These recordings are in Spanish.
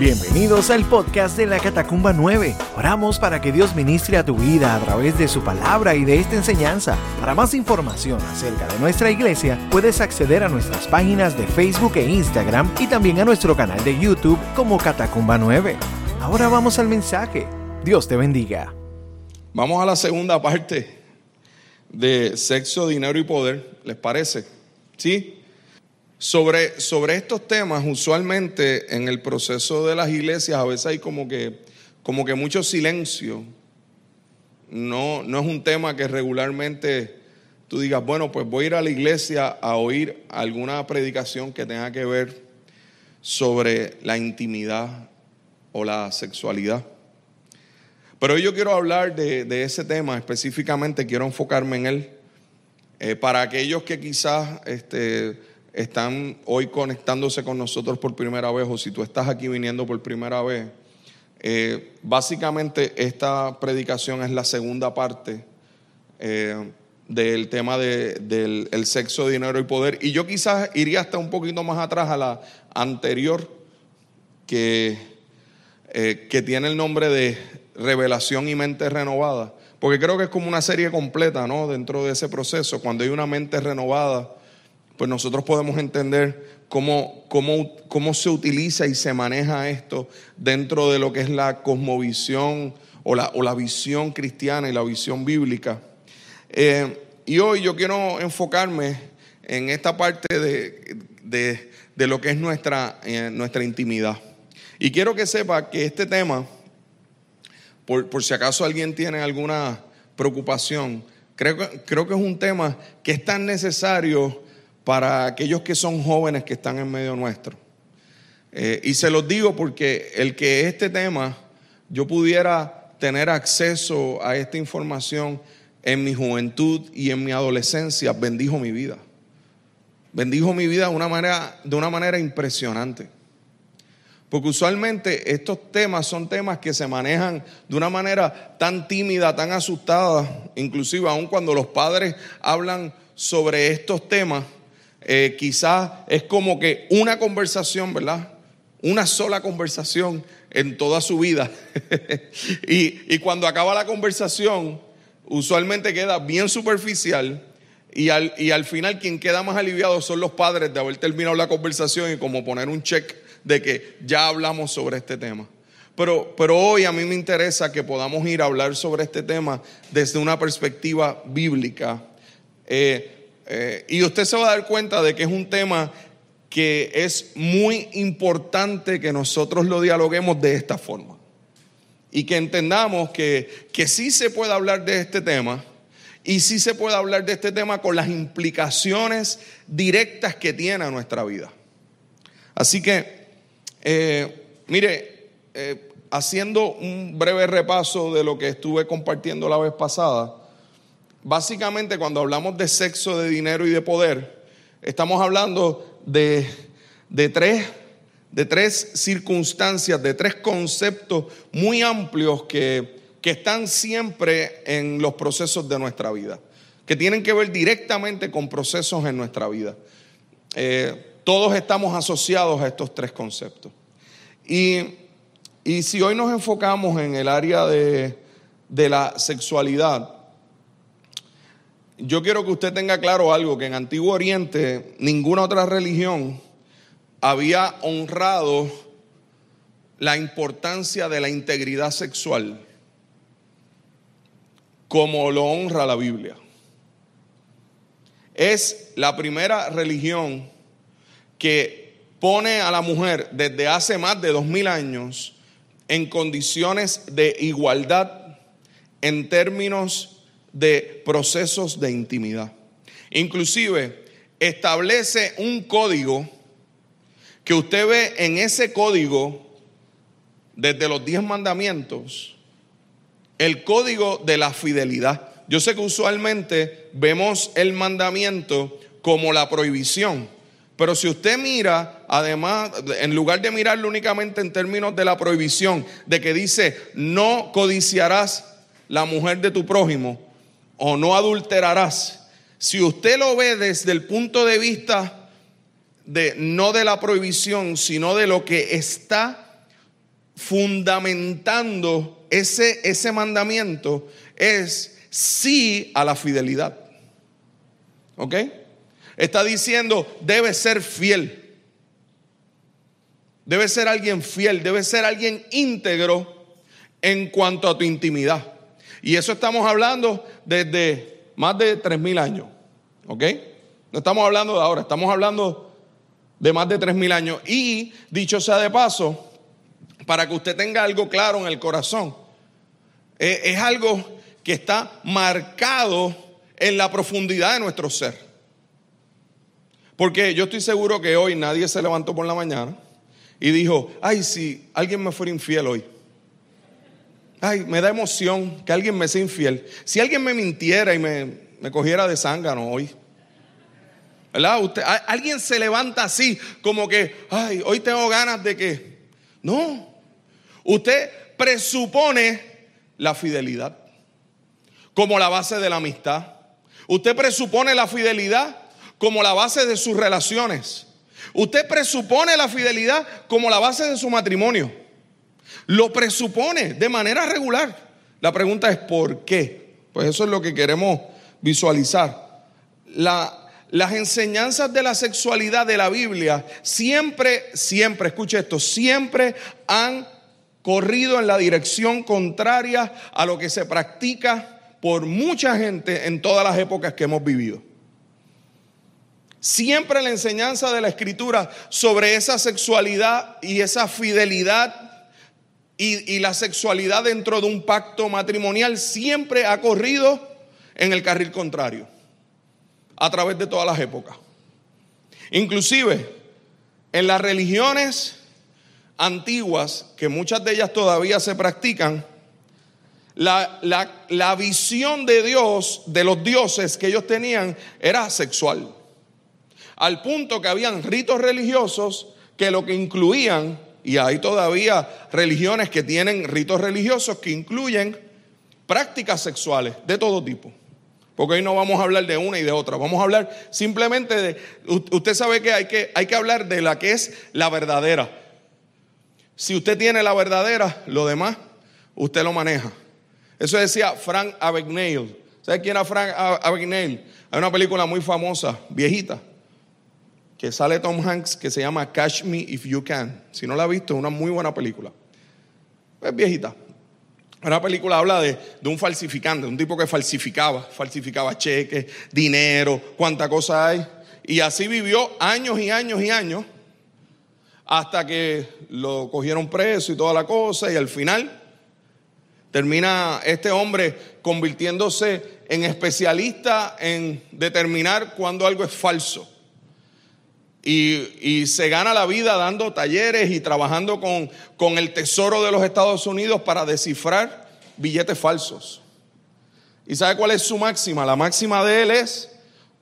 Bienvenidos al podcast de la Catacumba 9. Oramos para que Dios ministre a tu vida a través de su palabra y de esta enseñanza. Para más información acerca de nuestra iglesia, puedes acceder a nuestras páginas de Facebook e Instagram y también a nuestro canal de YouTube como Catacumba 9. Ahora vamos al mensaje. Dios te bendiga. Vamos a la segunda parte de sexo, dinero y poder. ¿Les parece? ¿Sí? Sobre, sobre estos temas, usualmente en el proceso de las iglesias a veces hay como que, como que mucho silencio. No, no es un tema que regularmente tú digas, bueno, pues voy a ir a la iglesia a oír alguna predicación que tenga que ver sobre la intimidad o la sexualidad. Pero hoy yo quiero hablar de, ese tema específicamente, quiero enfocarme en él. Eh, para aquellos que quizás este, están hoy conectándose con nosotros por primera vez o si tú estás aquí viniendo por primera vez, eh, básicamente esta predicación es la segunda parte eh, del tema del sexo, dinero y poder. Y yo quizás iría hasta un poquito más atrás a la anterior que, eh, que tiene el nombre de revelación y mente renovada. Porque creo que es como una serie completa, ¿no? Dentro de ese proceso, cuando hay una mente renovada pues nosotros podemos entender cómo, cómo, cómo, se utiliza y se maneja esto dentro de lo que es la cosmovisión o la, o la visión cristiana y la visión bíblica. Eh, y hoy yo quiero enfocarme en esta parte de, de, lo que es nuestra, eh, nuestra intimidad. Y quiero que sepa que este tema, por, por si acaso alguien tiene alguna preocupación, creo, creo que es un tema que es tan necesario para aquellos que son jóvenes que están en medio nuestro. Eh, y se los digo porque el que este tema yo pudiera tener acceso a esta información en mi juventud y en mi adolescencia bendijo mi vida. Bendijo mi vida de una manera, de una manera impresionante. Porque usualmente estos temas son temas que se manejan de una manera tan tímida, tan asustada, inclusive aun cuando los padres hablan sobre estos temas, eh, quizás es como que una conversación, ¿verdad? Una sola conversación en toda su vida. y, cuando acaba la conversación, usualmente queda bien superficial. Y al, final quien queda más aliviado son los padres de haber terminado la conversación y como poner un check de que ya hablamos sobre este tema. Pero, pero, hoy a mí me interesa que podamos ir a hablar sobre este tema desde una perspectiva bíblica. Eh, eh, y usted se va a dar cuenta de que es un tema que es muy importante que nosotros lo dialoguemos de esta forma. Y que entendamos que, que sí se puede hablar de este tema y sí se puede hablar de este tema con las implicaciones directas que tiene a nuestra vida. Así que, eh, mire, eh, haciendo un breve repaso de lo que estuve compartiendo la vez pasada, básicamente cuando hablamos de sexo, de dinero y de poder, estamos hablando de, tres, de tres circunstancias, de tres conceptos muy amplios que, están siempre en los procesos de nuestra vida, que tienen que ver directamente con procesos en nuestra vida. Eh, todos estamos asociados a estos tres conceptos. Y, si hoy nos enfocamos en el área de, de la sexualidad, yo quiero que usted tenga claro algo, que en Antiguo Oriente ninguna otra religión había honrado la importancia de la integridad sexual como lo honra la Biblia. Es la primera religión que pone a la mujer desde hace más de dos mil años en condiciones de igualdad en términos de procesos de intimidad. Inclusive establece un código que usted ve en ese código desde los diez mandamientos, el código de la fidelidad. Yo sé que usualmente vemos el mandamiento como la prohibición, pero si usted mira, además, en lugar de mirarlo únicamente en términos de la prohibición, de que dice, no codiciarás la mujer de tu prójimo, o no adulterarás, si usted lo ve desde el punto de vista de no de la prohibición, sino de lo que está fundamentando ese, ese mandamiento es sí a la fidelidad. ¿Ok? Está diciendo, debe ser fiel. Debe ser alguien fiel, debe ser alguien íntegro en cuanto a tu intimidad. Y eso estamos hablando desde más de 3.000 años. ¿Ok? No estamos hablando de ahora, estamos hablando de más de 3.000 años. Y dicho sea de paso, para que usted tenga algo claro en el corazón, eh, es algo que está marcado en la profundidad de nuestro ser. Porque yo estoy seguro que hoy nadie se levantó por la mañana y dijo, ay, si alguien me fuera infiel hoy. Ay, me da emoción que alguien me sea infiel. Si alguien me mintiera y me, me cogiera de zángano hoy. ¿Verdad? Usted, alguien se levanta así, como que, ay, hoy tengo ganas de que. No. Usted presupone la fidelidad como la base de la amistad. Usted presupone la fidelidad como la base de sus relaciones. Usted presupone la fidelidad como la base de su matrimonio. Lo presupone de manera regular. La pregunta es ¿por qué? Pues eso es lo que queremos visualizar. las enseñanzas de la sexualidad de la Biblia siempre, siempre, escuche esto, siempre han corrido en la dirección contraria a lo que se practica por mucha gente en todas las épocas que hemos vivido. Siempre la enseñanza de la escritura sobre esa sexualidad y esa fidelidad y, la sexualidad dentro de un pacto matrimonial siempre ha corrido en el carril contrario a través de todas las épocas. Inclusive en las religiones antiguas, que muchas de ellas todavía se practican, la, la, visión de Dios, de los dioses que ellos tenían, era sexual al punto que habían ritos religiosos que lo que incluían, y hay todavía religiones que tienen ritos religiosos que incluyen prácticas sexuales de todo tipo. Porque hoy no vamos a hablar de una y de otra, vamos a hablar simplemente de, usted sabe que hay que, hay que hablar de la que es la verdadera. Si usted tiene la verdadera, lo demás, usted lo maneja. Eso decía Frank Abagnale. ¿Sabe quién era Frank Abagnale? Hay una película muy famosa, viejita, que sale Tom Hanks que se llama Catch Me If You Can. Si no la ha visto, es una muy buena película. Es viejita. Una película habla de, de, un falsificante, un tipo que falsificaba, falsificaba cheques, dinero, cuánta cosa hay. Y así vivió años y años y años hasta que lo cogieron preso y toda la cosa. Y al final termina este hombre convirtiéndose en especialista en determinar cuando algo es falso. Y, se gana la vida dando talleres y trabajando con, con el Tesoro de los Estados Unidos para descifrar billetes falsos. ¿Y sabe cuál es su máxima? La máxima de él es,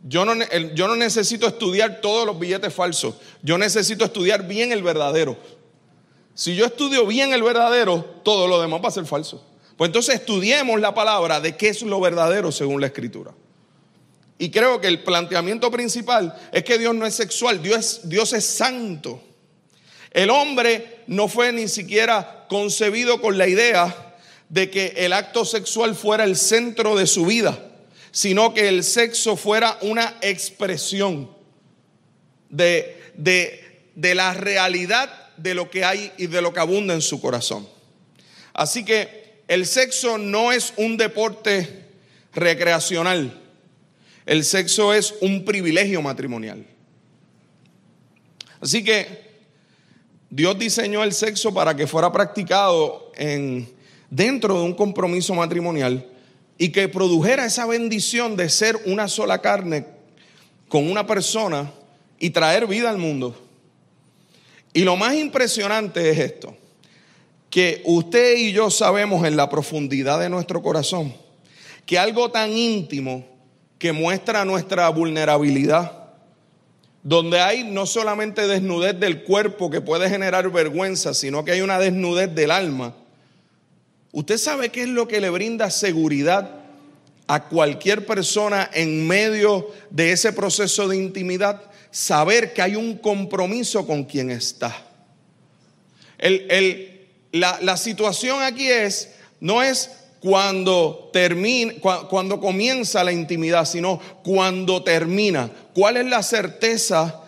yo no, yo no necesito estudiar todos los billetes falsos, yo necesito estudiar bien el verdadero. Si yo estudio bien el verdadero, todo lo demás va a ser falso. Pues entonces estudiemos la palabra de qué es lo verdadero según la escritura. Y creo que el planteamiento principal es que Dios no es sexual, Dios es, Dios es santo. El hombre no fue ni siquiera concebido con la idea de que el acto sexual fuera el centro de su vida, sino que el sexo fuera una expresión de, de, de la realidad de lo que hay y de lo que abunda en su corazón. Así que el sexo no es un deporte recreacional el sexo es un privilegio matrimonial. Así que Dios diseñó el sexo para que fuera practicado en, dentro de un compromiso matrimonial y que produjera esa bendición de ser una sola carne con una persona y traer vida al mundo. Y lo más impresionante es esto, que usted y yo sabemos en la profundidad de nuestro corazón que algo tan íntimo que muestra nuestra vulnerabilidad, donde hay no solamente desnudez del cuerpo que puede generar vergüenza, sino que hay una desnudez del alma. ¿Usted sabe qué es lo que le brinda seguridad a cualquier persona en medio de ese proceso de intimidad? Saber que hay un compromiso con quien está. El, la, la situación aquí es, no es cuando termina, cuando comienza la intimidad, sino cuando termina. ¿Cuál es la certeza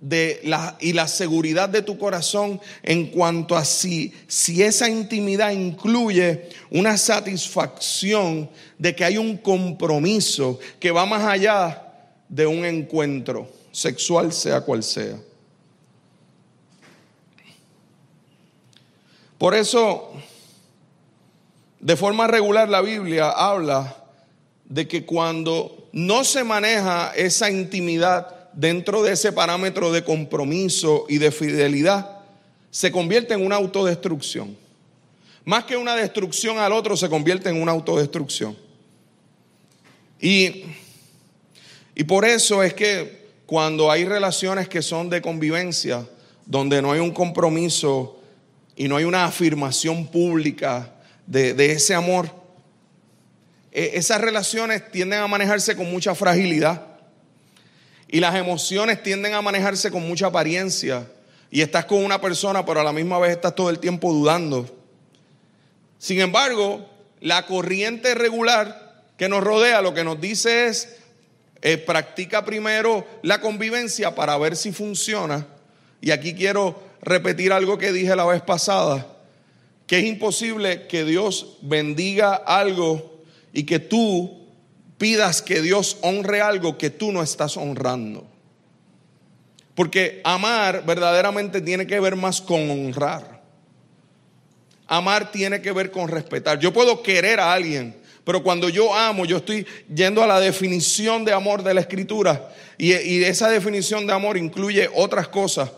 de la, y la seguridad de tu corazón en cuanto a si, si esa intimidad incluye una satisfacción de que hay un compromiso que va más allá de un encuentro sexual, sea cual sea? Por eso de forma regular la Biblia habla de que cuando no se maneja esa intimidad dentro de ese parámetro de compromiso y de fidelidad, se convierte en una autodestrucción. Más que una destrucción al otro, se convierte en una autodestrucción. Y, y por eso es que cuando hay relaciones que son de convivencia, donde no hay un compromiso y no hay una afirmación pública, de, ese amor, e, esas relaciones tienden a manejarse con mucha fragilidad y las emociones tienden a manejarse con mucha apariencia y estás con una persona pero a la misma vez estás todo el tiempo dudando. Sin embargo, la corriente regular que nos rodea lo que nos dice es, eh, practica primero la convivencia para ver si funciona. Y aquí quiero repetir algo que dije la vez pasada que es imposible que Dios bendiga algo y que tú pidas que Dios honre algo que tú no estás honrando. Porque amar verdaderamente tiene que ver más con honrar. Amar tiene que ver con respetar. Yo puedo querer a alguien, pero cuando yo amo, yo estoy yendo a la definición de amor de la escritura. Y, esa definición de amor incluye otras cosas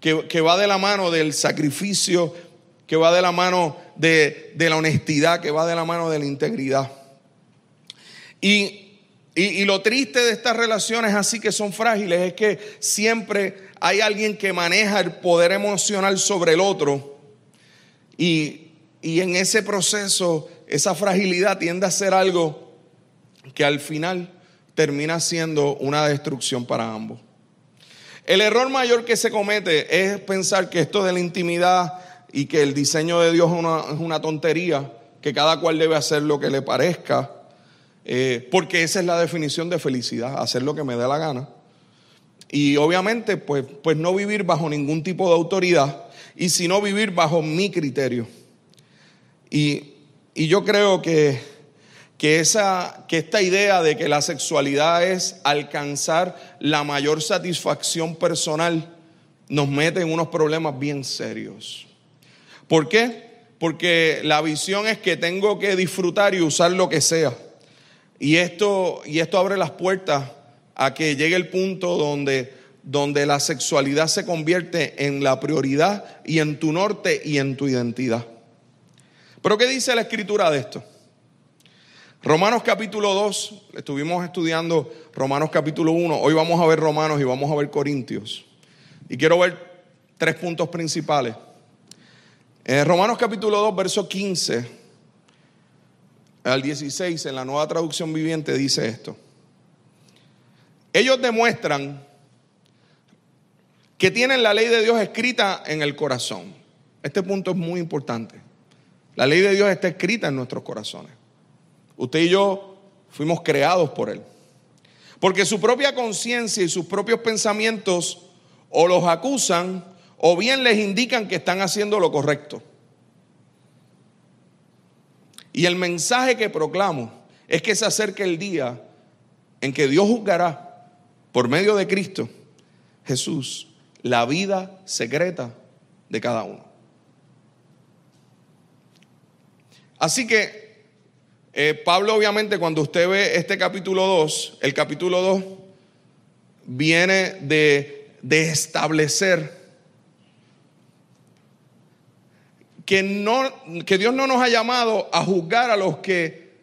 que, que va de la mano del sacrificio, que va de la mano de, la honestidad, que va de la mano de la integridad. Y, y, lo triste de estas relaciones así que son frágiles es que siempre hay alguien que maneja el poder emocional sobre el otro y, y en ese proceso esa fragilidad tiende a ser algo que al final termina siendo una destrucción para ambos. El error mayor que se comete es pensar que esto de la intimidad y que el diseño de Dios es una, tontería, que cada cual debe hacer lo que le parezca, eh, porque esa es la definición de felicidad, hacer lo que me dé la gana. Y obviamente, pues, pues no vivir bajo ningún tipo de autoridad, y sino vivir bajo mi criterio. Y, yo creo que, que, esa, que esta idea de que la sexualidad es alcanzar la mayor satisfacción personal nos mete en unos problemas bien serios. ¿Por qué? Porque la visión es que tengo que disfrutar y usar lo que sea. Y esto, y esto abre las puertas a que llegue el punto donde, donde la sexualidad se convierte en la prioridad y en tu norte y en tu identidad. Pero ¿qué dice la escritura de esto? Romanos capítulo 2, estuvimos estudiando Romanos capítulo 1, hoy vamos a ver Romanos y vamos a ver Corintios. Y quiero ver tres puntos principales. En Romanos capítulo 2, verso 15 al 16, en la nueva traducción viviente dice esto. Ellos demuestran que tienen la ley de Dios escrita en el corazón. Este punto es muy importante. La ley de Dios está escrita en nuestros corazones. Usted y yo fuimos creados por Él. Porque su propia conciencia y sus propios pensamientos o los acusan o bien les indican que están haciendo lo correcto. Y el mensaje que proclamo es que se acerque el día en que Dios juzgará por medio de Cristo Jesús la vida secreta de cada uno. Así que eh, Pablo obviamente cuando usted ve este capítulo 2, el capítulo 2 viene de, de establecer que, no, que Dios no nos ha llamado a juzgar a los, que,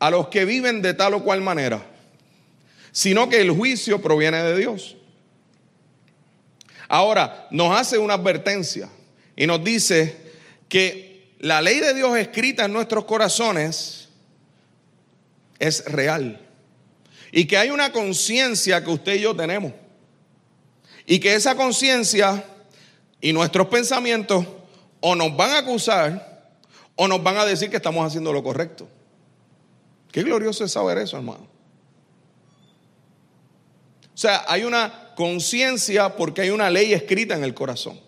a los que viven de tal o cual manera, sino que el juicio proviene de Dios. Ahora, nos hace una advertencia y nos dice que la ley de Dios escrita en nuestros corazones es real y que hay una conciencia que usted y yo tenemos y que esa conciencia y nuestros pensamientos o nos van a acusar o nos van a decir que estamos haciendo lo correcto. Qué glorioso es saber eso, hermano. O sea, hay una conciencia porque hay una ley escrita en el corazón.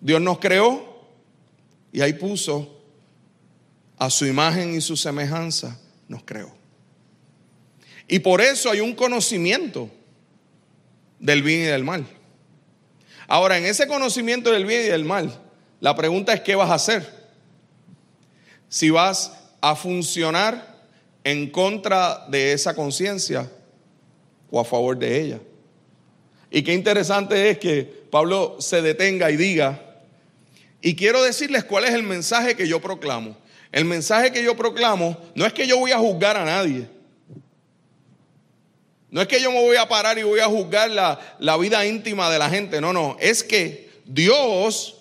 Dios nos creó y ahí puso a su imagen y su semejanza, nos creó. Y por eso hay un conocimiento del bien y del mal. Ahora, en ese conocimiento del bien y del mal, la pregunta es, ¿qué vas a hacer? Si vas a funcionar en contra de esa conciencia o a favor de ella. Y qué interesante es que Pablo se detenga y diga, y quiero decirles cuál es el mensaje que yo proclamo. El mensaje que yo proclamo no es que yo voy a juzgar a nadie. No es que yo me voy a parar y voy a juzgar la, la vida íntima de la gente. No, no. Es que Dios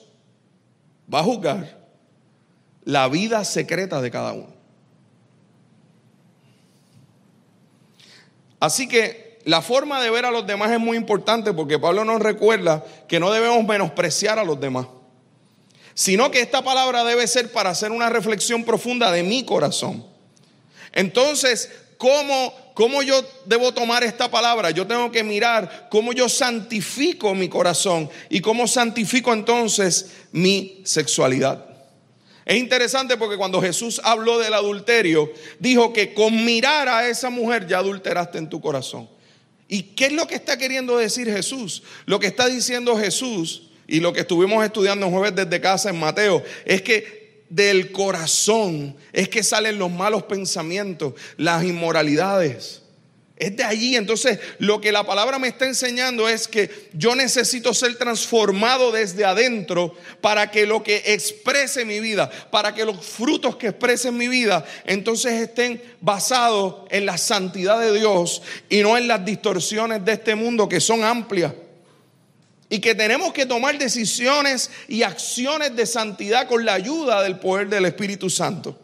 va a juzgar la vida secreta de cada uno. Así que la forma de ver a los demás es muy importante porque Pablo nos recuerda que no debemos menospreciar a los demás, sino que esta palabra debe ser para hacer una reflexión profunda de mi corazón. Entonces, ¿cómo, ¿cómo yo debo tomar esta palabra? Yo tengo que mirar cómo yo santifico mi corazón y cómo santifico entonces mi sexualidad. Es interesante porque cuando Jesús habló del adulterio, dijo que con mirar a esa mujer ya adulteraste en tu corazón. ¿Y qué es lo que está queriendo decir Jesús? Lo que está diciendo Jesús y lo que estuvimos estudiando jueves desde casa en Mateo es que del corazón es que salen los malos pensamientos, las inmoralidades. Es de allí. Entonces, lo que la palabra me está enseñando es que yo necesito ser transformado desde adentro para que lo que exprese mi vida, para que los frutos que expresen mi vida, entonces estén basados en la santidad de Dios y no en las distorsiones de este mundo que son amplias. Y que tenemos que tomar decisiones y acciones de santidad con la ayuda del poder del Espíritu Santo.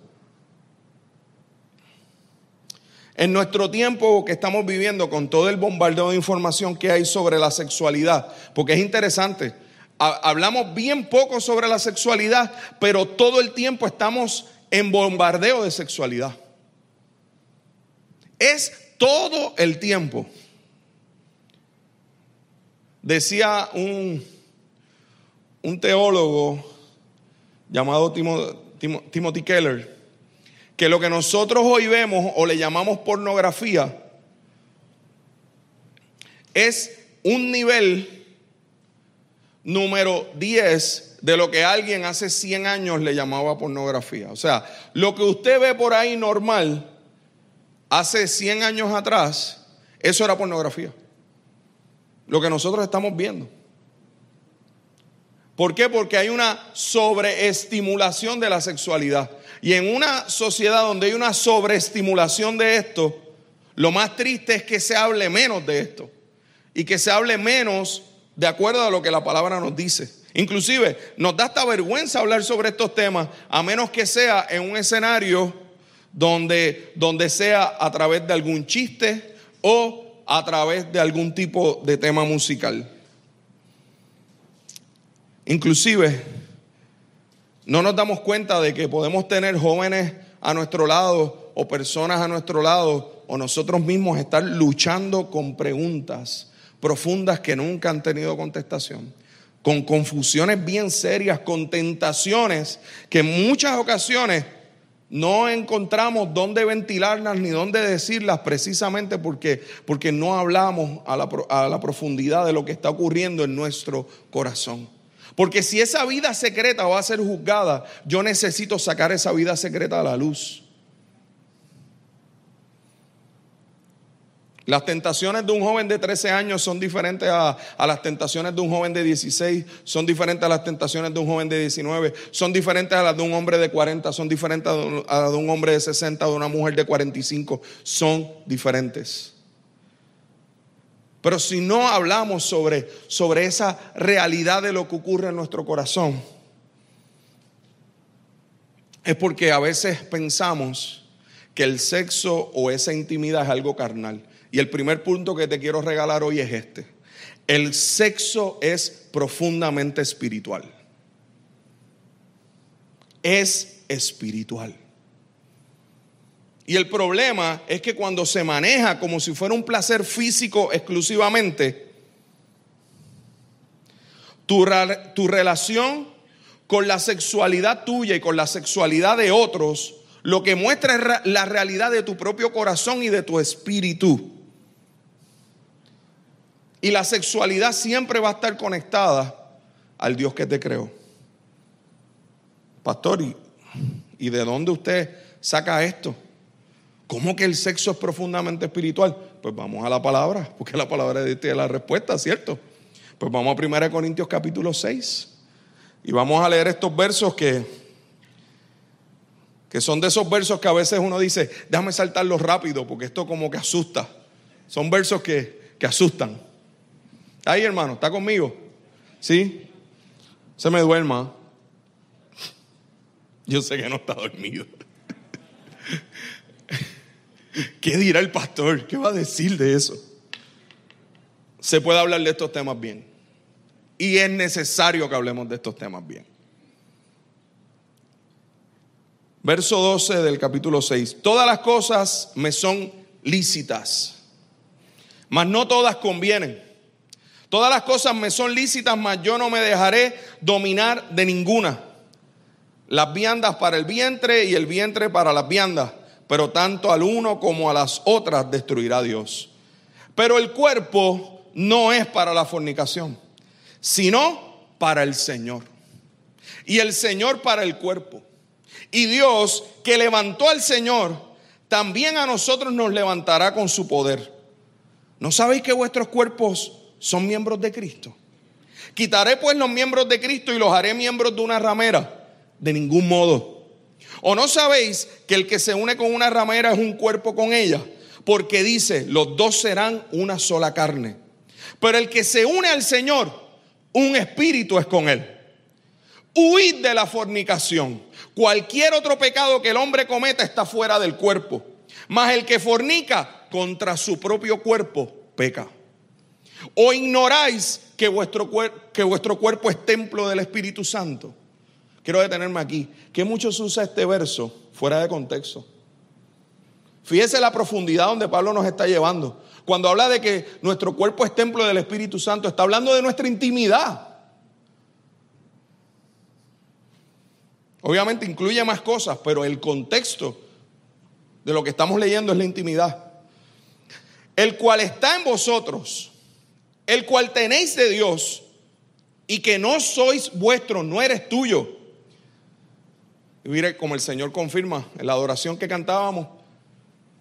En nuestro tiempo que estamos viviendo con todo el bombardeo de información que hay sobre la sexualidad, porque es interesante, hablamos bien poco sobre la sexualidad, pero todo el tiempo estamos en bombardeo de sexualidad. Es todo el tiempo. Decía un, un teólogo llamado Timothy Keller, que lo que nosotros hoy vemos o le llamamos pornografía es un nivel número 10 de lo que alguien hace 100 años le llamaba pornografía. O sea, lo que usted ve por ahí normal, hace 100 años atrás, eso era pornografía. Lo que nosotros estamos viendo. ¿Por qué? Porque hay una sobreestimulación de la sexualidad. Y en una sociedad donde hay una sobreestimulación de esto, lo más triste es que se hable menos de esto y que se hable menos de acuerdo a lo que la palabra nos dice. Inclusive nos da esta vergüenza hablar sobre estos temas, a menos que sea en un escenario donde, donde sea a través de algún chiste o a través de algún tipo de tema musical. Inclusive no nos damos cuenta de que podemos tener jóvenes a nuestro lado o personas a nuestro lado o nosotros mismos estar luchando con preguntas profundas que nunca han tenido contestación, con confusiones bien serias, con tentaciones que en muchas ocasiones no encontramos dónde ventilarlas ni dónde decirlas precisamente porque, porque no hablamos a la, a la profundidad de lo que está ocurriendo en nuestro corazón. Porque si esa vida secreta va a ser juzgada, yo necesito sacar esa vida secreta a la luz. Las tentaciones de un joven de 13 años son diferentes a, las tentaciones de un joven de 16, son diferentes a las tentaciones de un joven de 19, son diferentes a las de un hombre de 40, son diferentes a las de un hombre de 60, de una mujer de 45, son diferentes. Pero si no hablamos sobre, sobre esa realidad de lo que ocurre en nuestro corazón, es porque a veces pensamos que el sexo o esa intimidad es algo carnal. Y el primer punto que te quiero regalar hoy es este. El sexo es profundamente espiritual. es espiritual. Y el problema es que cuando se maneja como si fuera un placer físico exclusivamente, tu, relación con la sexualidad tuya y con la sexualidad de otros, lo que muestra es la realidad de tu propio corazón y de tu espíritu. Y la sexualidad siempre va a estar conectada al Dios que te creó. Pastor, ¿y, ¿y de dónde usted saca esto? ¿Cómo que el sexo es profundamente espiritual? Pues vamos a la palabra, porque la palabra de Dios tiene la respuesta, ¿cierto? Pues vamos a 1 Corintios capítulo 6 y vamos a leer estos versos que, que son de esos versos que a veces uno dice, déjame saltarlos rápido porque esto como que asusta. Son versos que, que asustan. Ahí hermano, ¿está conmigo? ¿Sí? Se me duerma. Yo sé que no está dormido. ¿Qué dirá el pastor? ¿Qué va a decir de eso? Se puede hablar de estos temas bien. Y es necesario que hablemos de estos temas bien. Verso 12 del capítulo 6. Todas las cosas me son lícitas, mas no todas convienen. Todas las cosas me son lícitas, mas yo no me dejaré dominar de ninguna. Las viandas para el vientre y el vientre para las viandas pero tanto al uno como a las otras destruirá Dios. Pero el cuerpo no es para la fornicación, sino para el Señor. Y el Señor para el cuerpo. Y Dios que levantó al Señor, también a nosotros nos levantará con su poder. ¿No sabéis que vuestros cuerpos son miembros de Cristo? Quitaré pues los miembros de Cristo y los haré miembros de una ramera. De ningún modo. ¿O no sabéis que el que se une con una ramera es un cuerpo con ella? Porque dice, los dos serán una sola carne. Pero el que se une al Señor, un espíritu es con él. Huid de la fornicación. Cualquier otro pecado que el hombre cometa está fuera del cuerpo. Mas el que fornica contra su propio cuerpo peca. ¿O ignoráis que vuestro, que vuestro cuerpo es templo del Espíritu Santo? Quiero detenerme aquí. Que muchos usa este verso fuera de contexto. Fíjese la profundidad donde Pablo nos está llevando. Cuando habla de que nuestro cuerpo es templo del Espíritu Santo, está hablando de nuestra intimidad. Obviamente incluye más cosas, pero el contexto de lo que estamos leyendo es la intimidad. El cual está en vosotros, el cual tenéis de Dios y que no sois vuestro, no eres tuyo y mire como el Señor confirma en la adoración que cantábamos,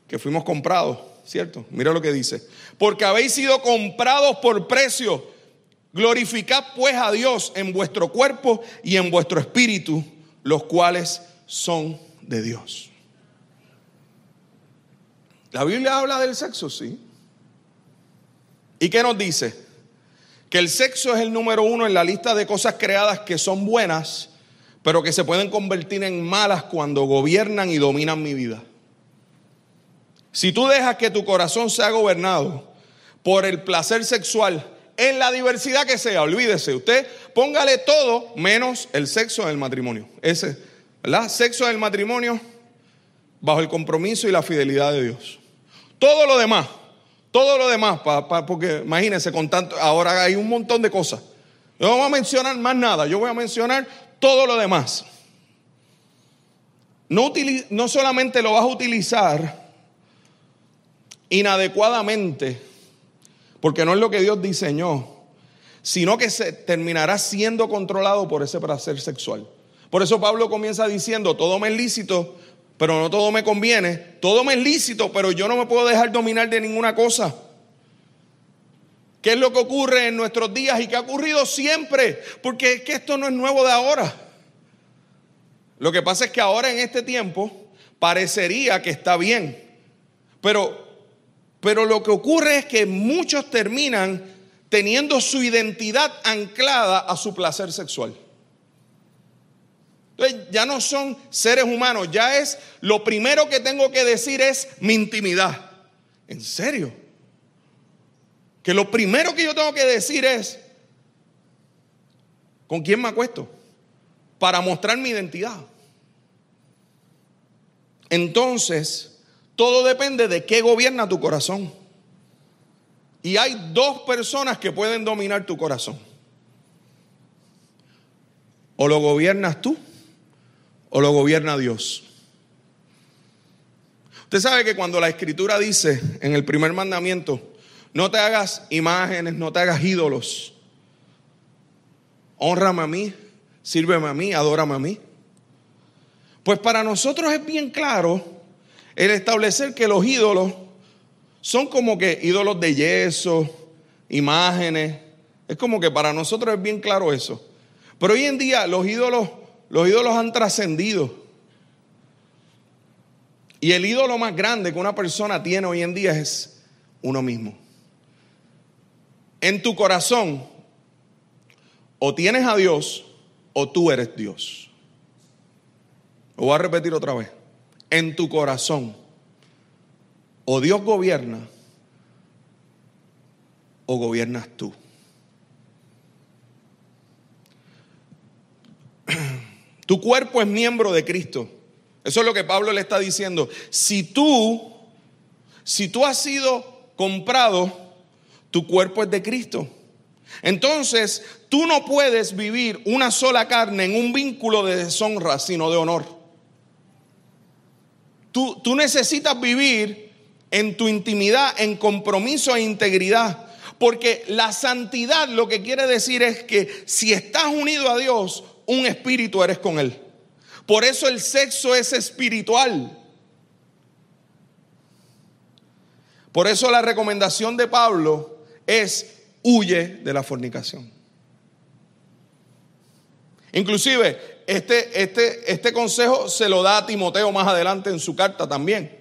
que fuimos comprados, ¿cierto? Mira lo que dice. Porque habéis sido comprados por precio. Glorificad pues a Dios en vuestro cuerpo y en vuestro espíritu, los cuales son de Dios. La Biblia habla del sexo, sí. ¿Y qué nos dice? Que el sexo es el número uno en la lista de cosas creadas que son buenas pero que se pueden convertir en malas cuando gobiernan y dominan mi vida. Si tú dejas que tu corazón sea gobernado por el placer sexual, en la diversidad que sea, olvídese, usted póngale todo menos el sexo en el matrimonio. Ese, ¿verdad? Sexo en el matrimonio bajo el compromiso y la fidelidad de Dios. Todo lo demás, todo lo demás, porque imagínense, con tanto, ahora hay un montón de cosas. No voy a mencionar más nada, yo voy a mencionar todo lo demás. No, no solamente lo vas a utilizar inadecuadamente, porque no es lo que Dios diseñó, sino que se terminará siendo controlado por ese placer sexual. Por eso Pablo comienza diciendo, todo me es lícito, pero no todo me conviene. Todo me es lícito, pero yo no me puedo dejar dominar de ninguna cosa. ¿Qué es lo que ocurre en nuestros días y que ha ocurrido siempre? Porque es que esto no es nuevo de ahora. Lo que pasa es que ahora en este tiempo parecería que está bien. Pero, pero lo que ocurre es que muchos terminan teniendo su identidad anclada a su placer sexual. Ya no son seres humanos, ya es lo primero que tengo que decir es mi intimidad. ¿En serio? que lo primero que yo tengo que decir es, ¿con quién me acuesto? Para mostrar mi identidad. entonces todo depende de qué gobierna tu corazón. Y hay dos personas que pueden dominar tu corazón. O lo gobiernas tú o lo gobierna Dios. Usted sabe que cuando la escritura dice en el primer mandamiento, no te hagas imágenes, no te hagas ídolos. Honrame a mí, sírveme a mí, adórame a mí. Pues para nosotros es bien claro el establecer que los ídolos son como que ídolos de yeso, imágenes. Es como que para nosotros es bien claro eso. Pero hoy en día los ídolos, los ídolos han trascendido. Y el ídolo más grande que una persona tiene hoy en día es uno mismo. En tu corazón, o tienes a Dios o tú eres Dios. Lo voy a repetir otra vez. En tu corazón, o Dios gobierna o gobiernas tú. Tu cuerpo es miembro de Cristo. Eso es lo que Pablo le está diciendo. Si tú, si tú has sido comprado, tu cuerpo es de Cristo. Entonces, tú no puedes vivir una sola carne en un vínculo de deshonra, sino de honor. Tú, tú necesitas vivir en tu intimidad, en compromiso e integridad. Porque la santidad lo que quiere decir es que si estás unido a Dios, un espíritu eres con Él. Por eso el sexo es espiritual. Por eso la recomendación de Pablo es huye de la fornicación. Inclusive, este, este, este consejo se lo da a Timoteo más adelante en su carta también.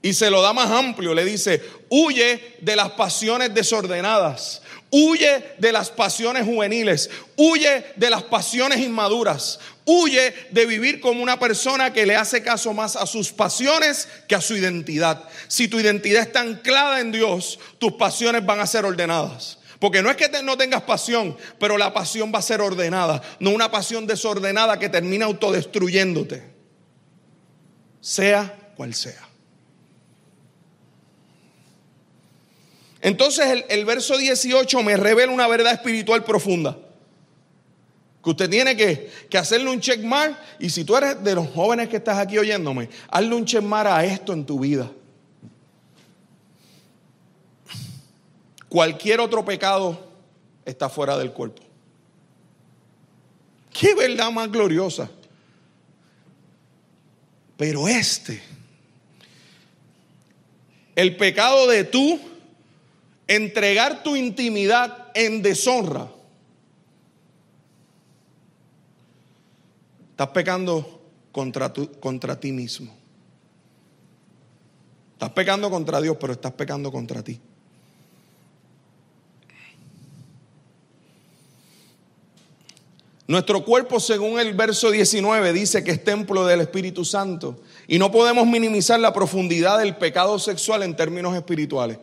Y se lo da más amplio, le dice, huye de las pasiones desordenadas, huye de las pasiones juveniles, huye de las pasiones inmaduras, huye de vivir como una persona que le hace caso más a sus pasiones que a su identidad. Si tu identidad está anclada en Dios, tus pasiones van a ser ordenadas. Porque no es que no tengas pasión, pero la pasión va a ser ordenada, no una pasión desordenada que termina autodestruyéndote, sea cual sea. Entonces el, verso 18 me revela una verdad espiritual profunda. Que usted tiene que, que, hacerle un checkmark. Y si tú eres de los jóvenes que estás aquí oyéndome, hazle un checkmark a esto en tu vida. Cualquier otro pecado está fuera del cuerpo. Qué verdad más gloriosa. Pero este, el pecado de tú entregar tu intimidad en deshonra, estás pecando contra, contra ti mismo. Estás pecando contra Dios, pero estás pecando contra ti. Nuestro cuerpo, según el verso 19, dice que es templo del Espíritu Santo. Y no podemos minimizar la profundidad del pecado sexual en términos espirituales.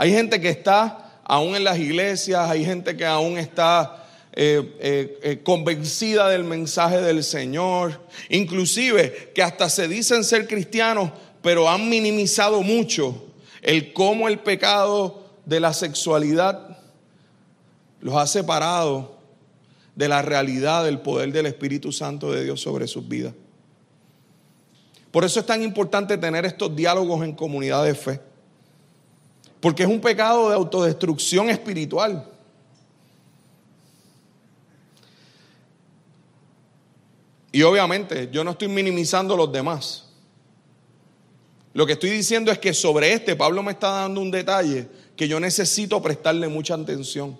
Hay gente que está aún en las iglesias, hay gente que aún está eh, eh, eh, convencida del mensaje del Señor, inclusive que hasta se dicen ser cristianos, pero han minimizado mucho el cómo el pecado de la sexualidad los ha separado de la realidad del poder del Espíritu Santo de Dios sobre sus vidas. Por eso es tan importante tener estos diálogos en comunidad de fe. Porque es un pecado de autodestrucción espiritual. Y obviamente yo no estoy minimizando los demás. Lo que estoy diciendo es que sobre este Pablo me está dando un detalle que yo necesito prestarle mucha atención.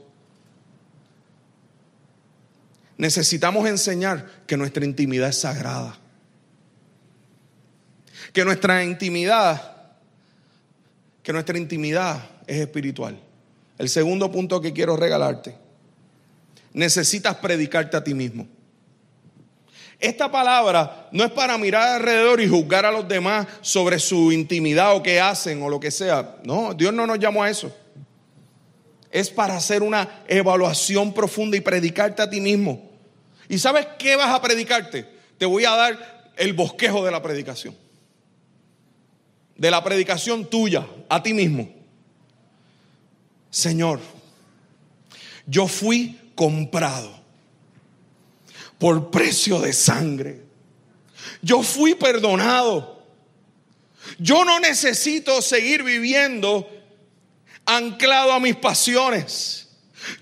Necesitamos enseñar que nuestra intimidad es sagrada. Que nuestra intimidad que nuestra intimidad es espiritual. El segundo punto que quiero regalarte. Necesitas predicarte a ti mismo. Esta palabra no es para mirar alrededor y juzgar a los demás sobre su intimidad o qué hacen o lo que sea. No, Dios no nos llamó a eso. Es para hacer una evaluación profunda y predicarte a ti mismo. ¿Y sabes qué vas a predicarte? Te voy a dar el bosquejo de la predicación. De la predicación tuya, a ti mismo. Señor, yo fui comprado por precio de sangre. Yo fui perdonado. Yo no necesito seguir viviendo anclado a mis pasiones.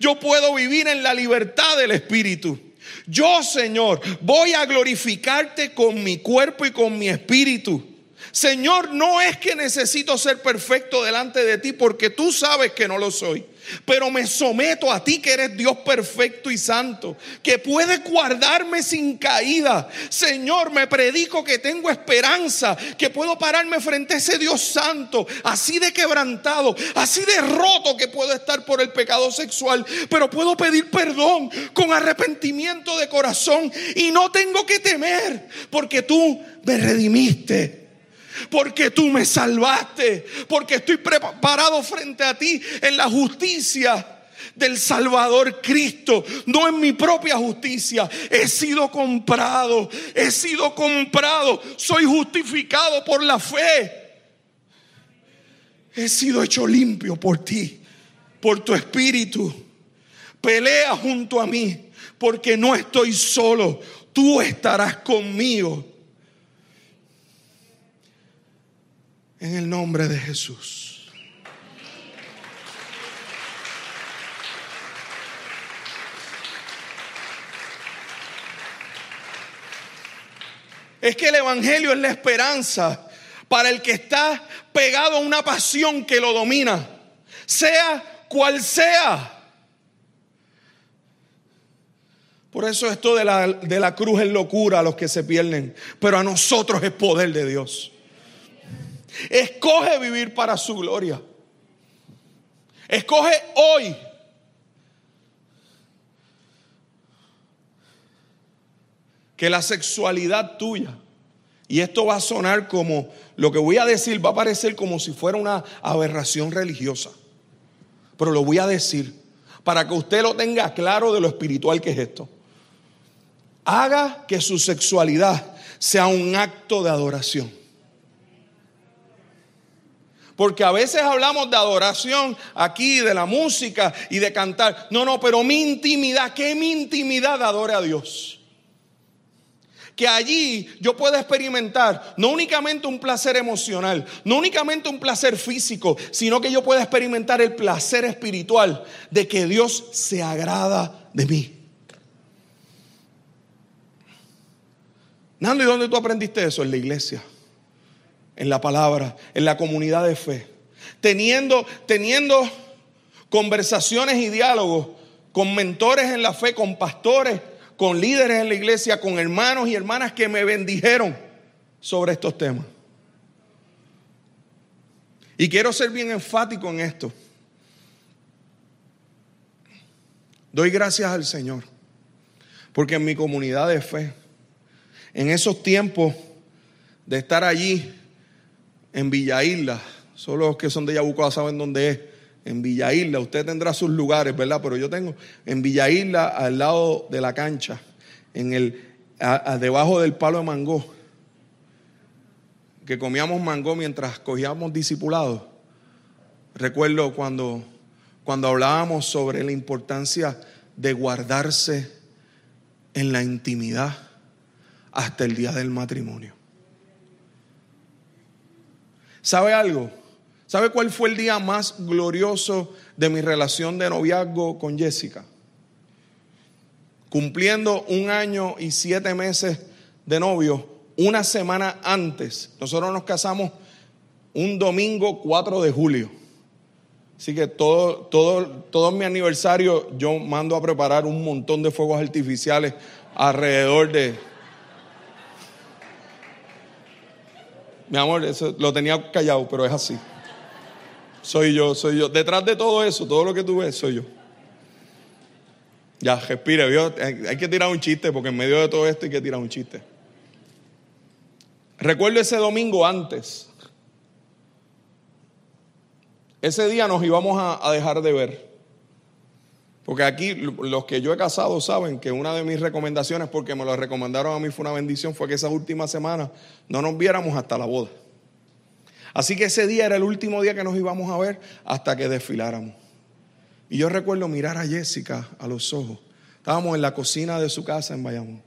Yo puedo vivir en la libertad del Espíritu. Yo, Señor, voy a glorificarte con mi cuerpo y con mi espíritu. Señor, no es que necesito ser perfecto delante de ti porque tú sabes que no lo soy. Pero me someto a ti que eres Dios perfecto y santo, que puedes guardarme sin caída. Señor, me predico que tengo esperanza, que puedo pararme frente a ese Dios santo, así de quebrantado, así de roto que puedo estar por el pecado sexual, pero puedo pedir perdón con arrepentimiento de corazón y no tengo que temer, porque tú me redimiste porque tú me salvaste, porque estoy preparado frente a ti en la justicia del Salvador Cristo, no en mi propia justicia. He sido comprado, he sido comprado, soy justificado por la fe. He sido hecho limpio por ti, por tu espíritu. Pelea junto a mí, porque no estoy solo, tú estarás conmigo. En el nombre de Jesús. Es que el Evangelio es la esperanza para el que está pegado a una pasión que lo domina, sea cual sea. Por eso esto de la, de la cruz es locura a los que se pierden, pero a nosotros es poder de Dios. Escoge vivir para su gloria. Escoge hoy. Que la sexualidad tuya, y esto va a sonar como, lo que voy a decir va a parecer como si fuera una aberración religiosa, pero lo voy a decir para que usted lo tenga claro de lo espiritual que es esto. Haga que su sexualidad sea un acto de adoración. Porque a veces hablamos de adoración aquí, de la música y de cantar. No, no, pero mi intimidad, que mi intimidad adore a Dios. Que allí yo pueda experimentar no únicamente un placer emocional, no únicamente un placer físico, sino que yo pueda experimentar el placer espiritual de que Dios se agrada de mí. Nando, ¿y dónde tú aprendiste eso? En la iglesia en la palabra, en la comunidad de fe. Teniendo, teniendo conversaciones y diálogos con mentores en la fe, con pastores, con líderes en la iglesia, con hermanos y hermanas que me bendijeron sobre estos temas. Y quiero ser bien enfático en esto. Doy gracias al Señor, porque en mi comunidad de fe, en esos tiempos de estar allí en Villa Isla. Solo los que son de Yabucoa saben dónde es. En Villa Isla, usted tendrá sus lugares, ¿verdad? Pero yo tengo en Villa Isla, al lado de la cancha, en el, debajo del palo de mango, que comíamos mango mientras cogíamos discipulados. Recuerdo cuando, cuando hablábamos sobre la importancia de guardarse en la intimidad hasta el día del matrimonio. ¿Sabe algo? ¿Sabe cuál fue el día más glorioso de mi relación de noviazgo con Jessica? Cumpliendo un año y siete meses de novio, una semana antes. Nosotros nos casamos un domingo 4 de julio. Así que todo, todo, todo mi aniversario yo mando a preparar un montón de fuegos artificiales alrededor de, Mi amor, eso lo tenía callado, pero es así. Soy yo, soy yo. Detrás de todo eso, todo lo que tú ves, soy yo. Ya, respire, hay que tirar un chiste, porque en medio de todo esto hay que tirar un chiste. Recuerdo ese domingo antes. Ese día nos íbamos a dejar de ver. Porque aquí los que yo he casado saben que una de mis recomendaciones, porque me lo recomendaron a mí, fue una bendición, fue que esa última semana no nos viéramos hasta la boda. Así que ese día era el último día que nos íbamos a ver hasta que desfiláramos. Y yo recuerdo mirar a Jessica a los ojos. Estábamos en la cocina de su casa en Bayamón.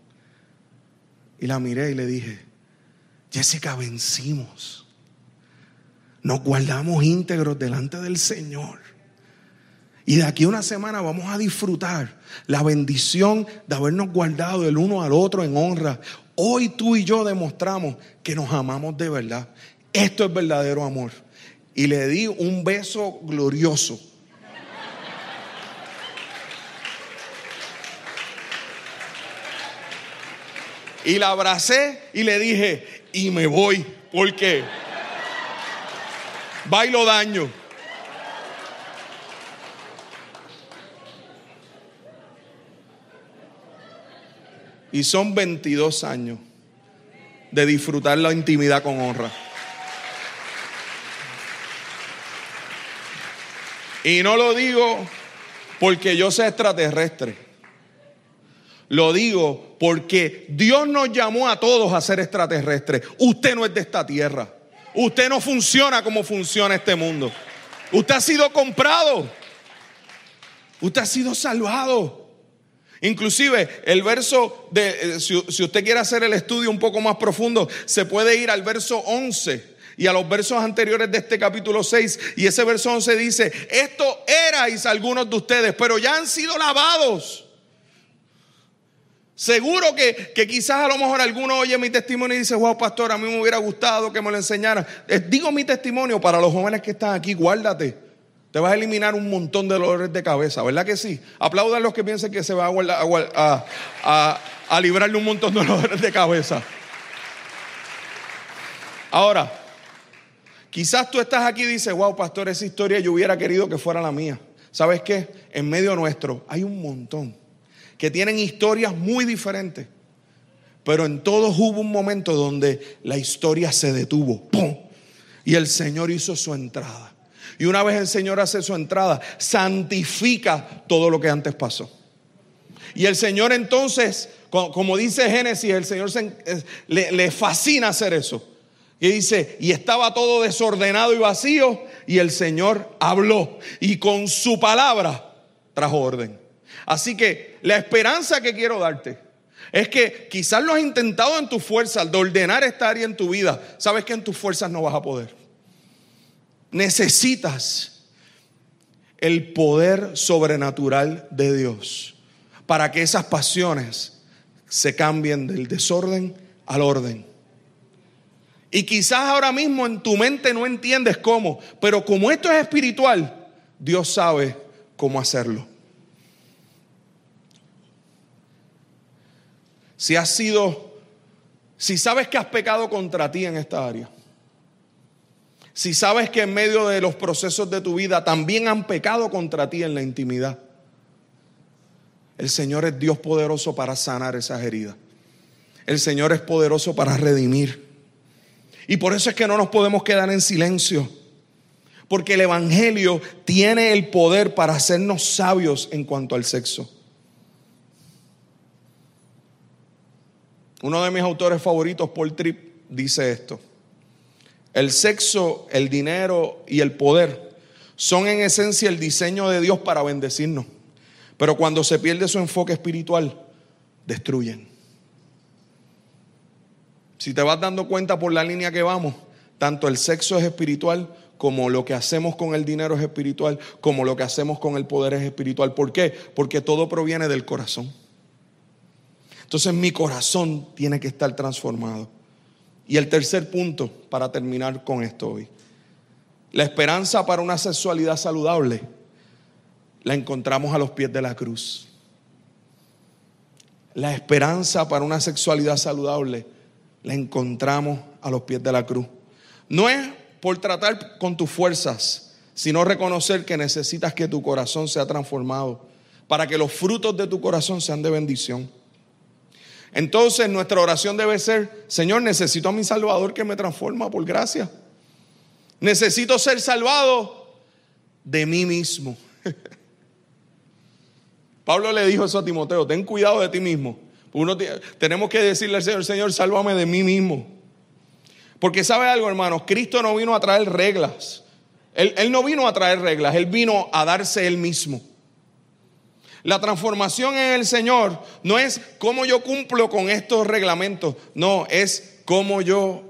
Y la miré y le dije, Jessica, vencimos. Nos guardamos íntegros delante del Señor. Y de aquí a una semana vamos a disfrutar la bendición de habernos guardado el uno al otro en honra. Hoy tú y yo demostramos que nos amamos de verdad. Esto es verdadero amor. Y le di un beso glorioso. Y la abracé y le dije, y me voy. ¿Por qué? Bailo daño. Y son 22 años de disfrutar la intimidad con honra. Y no lo digo porque yo sea extraterrestre. Lo digo porque Dios nos llamó a todos a ser extraterrestres. Usted no es de esta tierra. Usted no funciona como funciona este mundo. Usted ha sido comprado. Usted ha sido salvado. Inclusive el verso de, eh, si, usted quiere hacer el estudio un poco más profundo, se puede ir al verso 11 y a los versos anteriores de este capítulo 6. Y ese verso 11 dice, esto erais algunos de ustedes, pero ya han sido lavados. Seguro que, que, quizás a lo mejor alguno oye mi testimonio y dice, wow, pastor, a mí me hubiera gustado que me lo enseñara. Eh, digo mi testimonio para los jóvenes que están aquí, guárdate. Te vas a eliminar un montón de dolores de cabeza, ¿verdad que sí? Aplaudan los que piensen que se va a, a, a, librarle un montón de dolores de cabeza. Ahora, quizás tú estás aquí y dices, wow, pastor, esa historia yo hubiera querido que fuera la mía. ¿Sabes qué? En medio nuestro hay un montón que tienen historias muy diferentes. Pero en todos hubo un momento donde la historia se detuvo. Y el Señor hizo su entrada. Y una vez el Señor hace su entrada, santifica todo lo que antes pasó. Y el Señor entonces, como dice Génesis, el Señor le, fascina hacer eso. Y dice, y estaba todo desordenado y vacío, y el Señor habló, y con su palabra trajo orden. Así que la esperanza que quiero darte es que quizás lo has intentado en tu fuerza, de ordenar esta área en tu vida, sabes que en tus fuerzas no vas a poder necesitas el poder sobrenatural de Dios para que esas pasiones se cambien del desorden al orden. Y quizás ahora mismo en tu mente no entiendes cómo, pero como esto es espiritual, Dios sabe cómo hacerlo. Si has sido, si sabes que has pecado contra ti en esta área, si sabes que en medio de los procesos de tu vida también han pecado contra ti en la intimidad. El Señor es Dios poderoso para sanar esas heridas. El Señor es poderoso para redimir. Y por eso es que no nos podemos quedar en silencio. Porque el Evangelio tiene el poder para hacernos sabios en cuanto al sexo. Uno de mis autores favoritos, Paul Tripp, dice esto. El sexo, el dinero y el poder son en esencia el diseño de Dios para bendecirnos. Pero cuando se pierde su enfoque espiritual, destruyen. Si te vas dando cuenta por la línea que vamos, tanto el sexo es espiritual como lo que hacemos con el dinero es espiritual, como lo que hacemos con el poder es espiritual. ¿Por qué? Porque todo proviene del corazón. Entonces mi corazón tiene que estar transformado. Y el tercer punto, para terminar con esto hoy, la esperanza para una sexualidad saludable la encontramos a los pies de la cruz. La esperanza para una sexualidad saludable la encontramos a los pies de la cruz. No es por tratar con tus fuerzas, sino reconocer que necesitas que tu corazón sea transformado para que los frutos de tu corazón sean de bendición. Entonces nuestra oración debe ser, Señor, necesito a mi Salvador que me transforma por gracia. Necesito ser salvado de mí mismo. Pablo le dijo eso a Timoteo, ten cuidado de ti mismo. Uno tenemos que decirle al Señor, Señor, sálvame de mí mismo. Porque sabe algo, hermanos, Cristo no vino a traer reglas. Él, él no vino a traer reglas, Él vino a darse Él mismo. La transformación en el Señor no es cómo yo cumplo con estos reglamentos, no, es cómo yo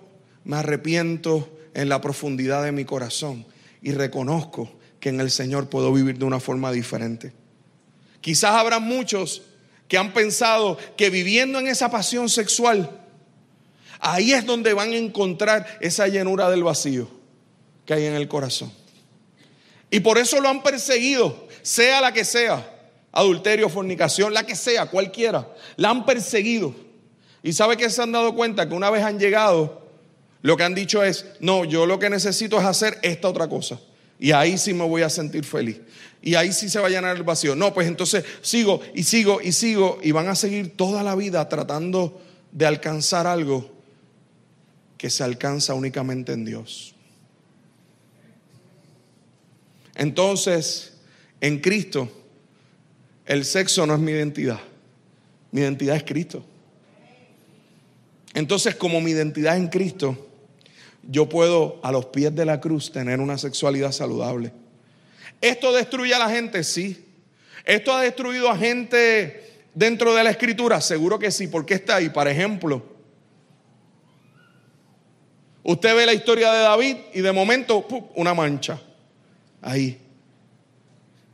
me arrepiento en la profundidad de mi corazón y reconozco que en el Señor puedo vivir de una forma diferente. Quizás habrá muchos que han pensado que viviendo en esa pasión sexual, ahí es donde van a encontrar esa llenura del vacío que hay en el corazón. Y por eso lo han perseguido, sea la que sea, adulterio, fornicación, la que sea, cualquiera, la han perseguido. Y sabe que se han dado cuenta que una vez han llegado, lo que han dicho es, no, yo lo que necesito es hacer esta otra cosa. Y ahí sí me voy a sentir feliz. Y ahí sí se va a llenar el vacío. No, pues entonces sigo y sigo y sigo y van a seguir toda la vida tratando de alcanzar algo que se alcanza únicamente en Dios. Entonces, en Cristo, el sexo no es mi identidad. Mi identidad es Cristo. Entonces, como mi identidad en Cristo, yo puedo a los pies de la cruz tener una sexualidad saludable. ¿Esto destruye a la gente? Sí. ¿Esto ha destruido a gente dentro de la escritura? Seguro que sí. ¿Por qué está ahí? Por ejemplo, usted ve la historia de David y de momento, una mancha. Ahí.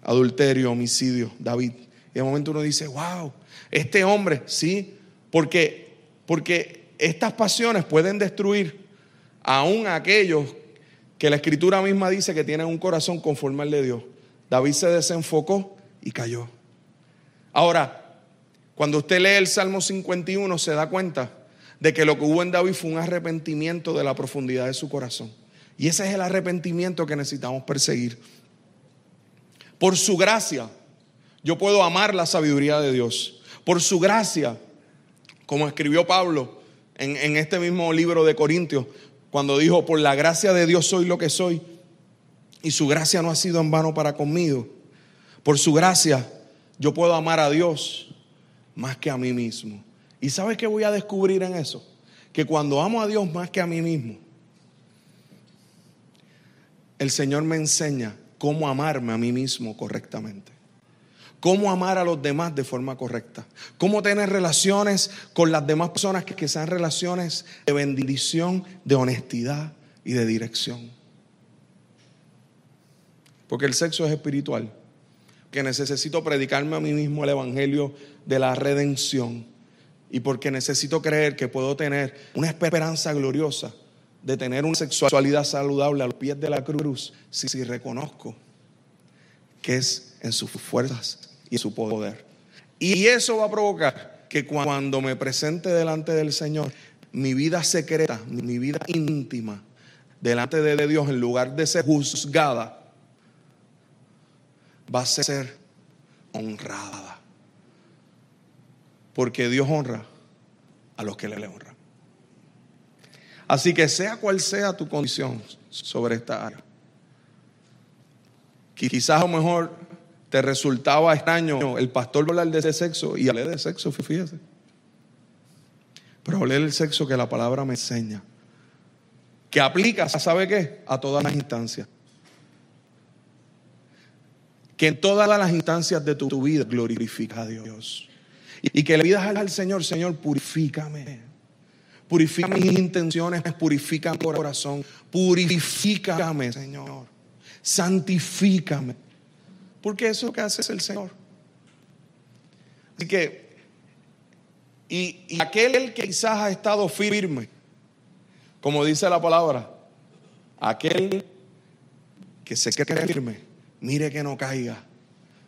Adulterio, homicidio, David. Y de momento uno dice, wow, este hombre, sí, porque, porque estas pasiones pueden destruir aún aquellos que la escritura misma dice que tienen un corazón conforme al de Dios. David se desenfocó y cayó. Ahora, cuando usted lee el Salmo 51 se da cuenta de que lo que hubo en David fue un arrepentimiento de la profundidad de su corazón. Y ese es el arrepentimiento que necesitamos perseguir. Por su gracia, yo puedo amar la sabiduría de Dios. Por su gracia, como escribió Pablo en, este mismo libro de Corintios, cuando dijo, por la gracia de Dios soy lo que soy, y su gracia no ha sido en vano para conmigo. Por su gracia yo puedo amar a Dios más que a mí mismo. ¿Y sabes qué voy a descubrir en eso? Que cuando amo a Dios más que a mí mismo, el Señor me enseña cómo amarme a mí mismo correctamente cómo amar a los demás de forma correcta, cómo tener relaciones con las demás personas que, sean relaciones de bendición, de honestidad y de dirección. Porque el sexo es espiritual, que necesito predicarme a mí mismo el Evangelio de la redención y porque necesito creer que puedo tener una esperanza gloriosa de tener una sexualidad saludable a los pies de la cruz si, si reconozco que es en sus fuerzas y su poder. Y eso va a provocar que cuando me presente delante del Señor, mi vida secreta, mi vida íntima, delante de Dios, en lugar de ser juzgada, va a ser honrada. Porque Dios honra a los que le honran. Así que sea cual sea tu condición sobre esta área, quizás a lo mejor te resultaba extraño el pastor hablar de ese sexo y hablé de sexo, fíjese. Pero hablé del sexo que la palabra me enseña. Que aplica, ¿sabe qué? A todas las instancias. Que en todas las instancias de tu, vida glorifica a Dios. Y, que le pidas al Señor, Señor, purifícame. Purifica mis intenciones, purifica mi corazón. Purifícame, Señor. Santifícame. Porque eso es que hace el Señor. Así que, y, aquel que quizás ha estado firme, como dice la palabra, aquel que se cree firme, mire que no caiga.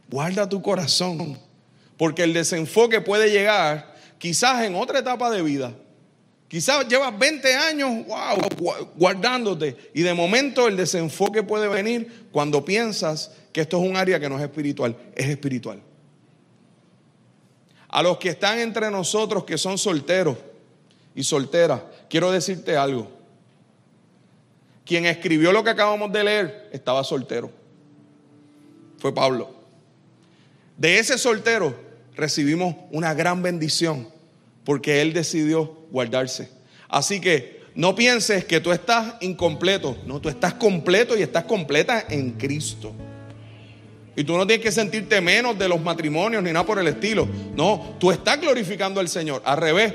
Guarda tu corazón, porque el desenfoque puede llegar quizás en otra etapa de vida. Quizás llevas 20 años guardándote y de momento el desenfoque puede venir cuando piensas que esto es un área que no es espiritual, es espiritual. A los que están entre nosotros que son solteros y solteras, quiero decirte algo. Quien escribió lo que acabamos de leer estaba soltero. Fue Pablo. De ese soltero recibimos una gran bendición porque él decidió guardarse. Así que no pienses que tú estás incompleto. No, tú estás completo y estás completa en Cristo. Y tú no tienes que sentirte menos de los matrimonios ni nada por el estilo. No, tú estás glorificando al Señor. Al revés,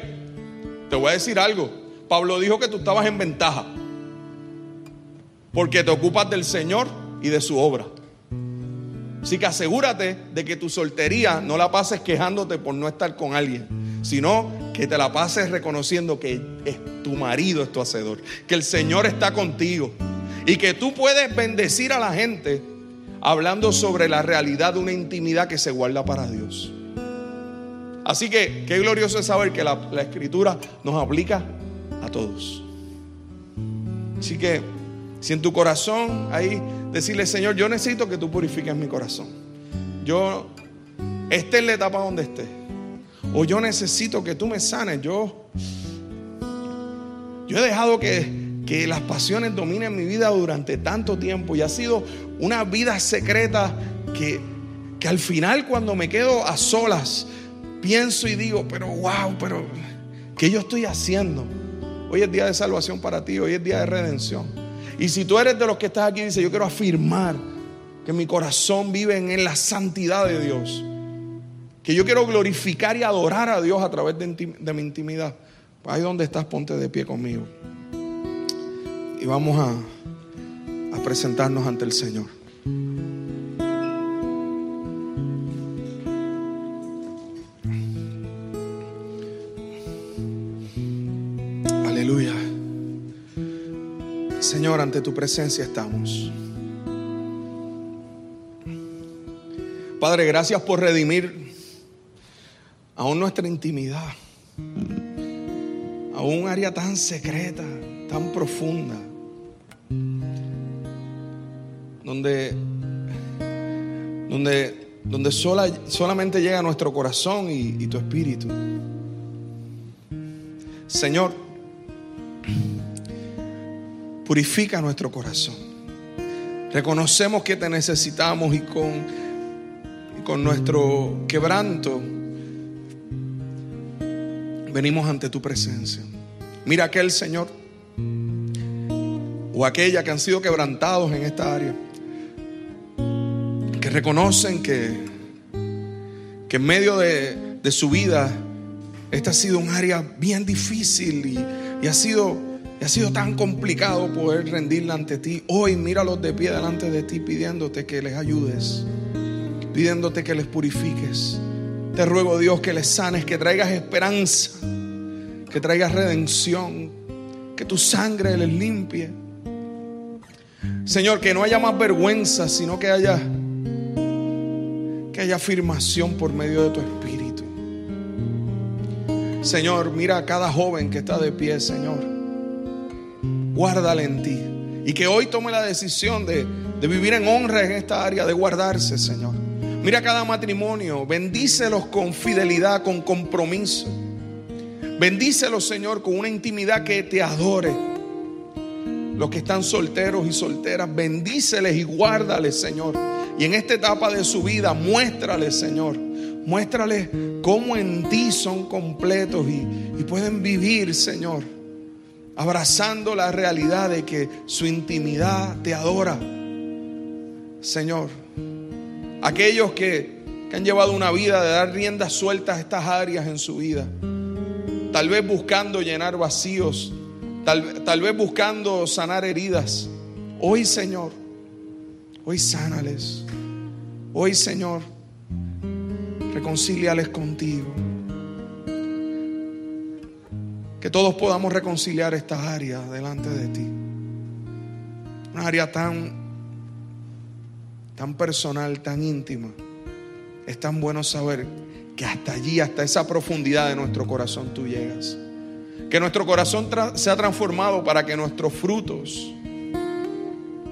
te voy a decir algo. Pablo dijo que tú estabas en ventaja. Porque te ocupas del Señor y de su obra. Así que asegúrate de que tu soltería no la pases quejándote por no estar con alguien, sino que te la pases reconociendo que es tu marido es tu hacedor, que el Señor está contigo y que tú puedes bendecir a la gente hablando sobre la realidad de una intimidad que se guarda para Dios. Así que qué glorioso es saber que la, escritura nos aplica a todos. Así que si en tu corazón hay decirle, Señor, yo necesito que tú purifiques mi corazón. Yo esté en la etapa donde esté. O yo necesito que tú me sanes. Yo, yo he dejado que, que las pasiones dominen mi vida durante tanto tiempo y ha sido una vida secreta que, que al final cuando me quedo a solas, pienso y digo, pero wow, pero ¿qué yo estoy haciendo? Hoy es día de salvación para ti, hoy es día de redención. Y si tú eres de los que estás aquí, dice, yo quiero afirmar que mi corazón vive en la santidad de Dios. Que yo quiero glorificar y adorar a Dios a través de, mi intimidad. Pues ahí donde estás, ponte de pie conmigo. Y vamos a, a presentarnos ante el Señor. Señor, ante tu presencia estamos. Padre, gracias por redimir aún nuestra intimidad, a un área tan secreta, tan profunda, donde, donde, donde sola, solamente llega nuestro corazón y, y tu espíritu. Señor, Purifica nuestro corazón. Reconocemos que te necesitamos y con, con nuestro quebranto venimos ante tu presencia. Mira aquel Señor o aquella que han sido quebrantados en esta área, reconocen que, que en medio de, su vida esta ha sido un área bien difícil y, y ha sido ha sido tan complicado poder rendirla ante ti. Hoy míralos de pie delante de ti pidiéndote que les ayudes, pidiéndote que les purifiques. Te ruego Dios que les sanes, que traigas esperanza, que traigas redención, que tu sangre les limpie. Señor, que no haya más vergüenza, sino que haya que haya afirmación por medio de tu espíritu. Señor, mira a cada joven que está de pie, Señor guárdale en ti. Y que hoy tome la decisión de, vivir en honra en esta área, de guardarse, Señor. Mira cada matrimonio, bendícelos con fidelidad, con compromiso. Bendícelos, Señor, con una intimidad que te adore. Los que están solteros y solteras, bendíceles y guárdales, Señor. Y en esta etapa de su vida, muéstrales, Señor. Muéstrales cómo en ti son completos y, pueden vivir, Señor abrazando la realidad de que su intimidad te adora. Señor, aquellos que, han llevado una vida de dar riendas sueltas a estas áreas en su vida, tal vez buscando llenar vacíos, tal, tal vez buscando sanar heridas, hoy Señor, hoy sánales, hoy Señor, reconcíliales contigo. Que todos podamos reconciliar estas áreas delante de ti. Una área tan, tan personal, tan íntima. Es tan bueno saber que hasta allí, hasta esa profundidad de nuestro corazón tú llegas. Que nuestro corazón sea transformado para que nuestros frutos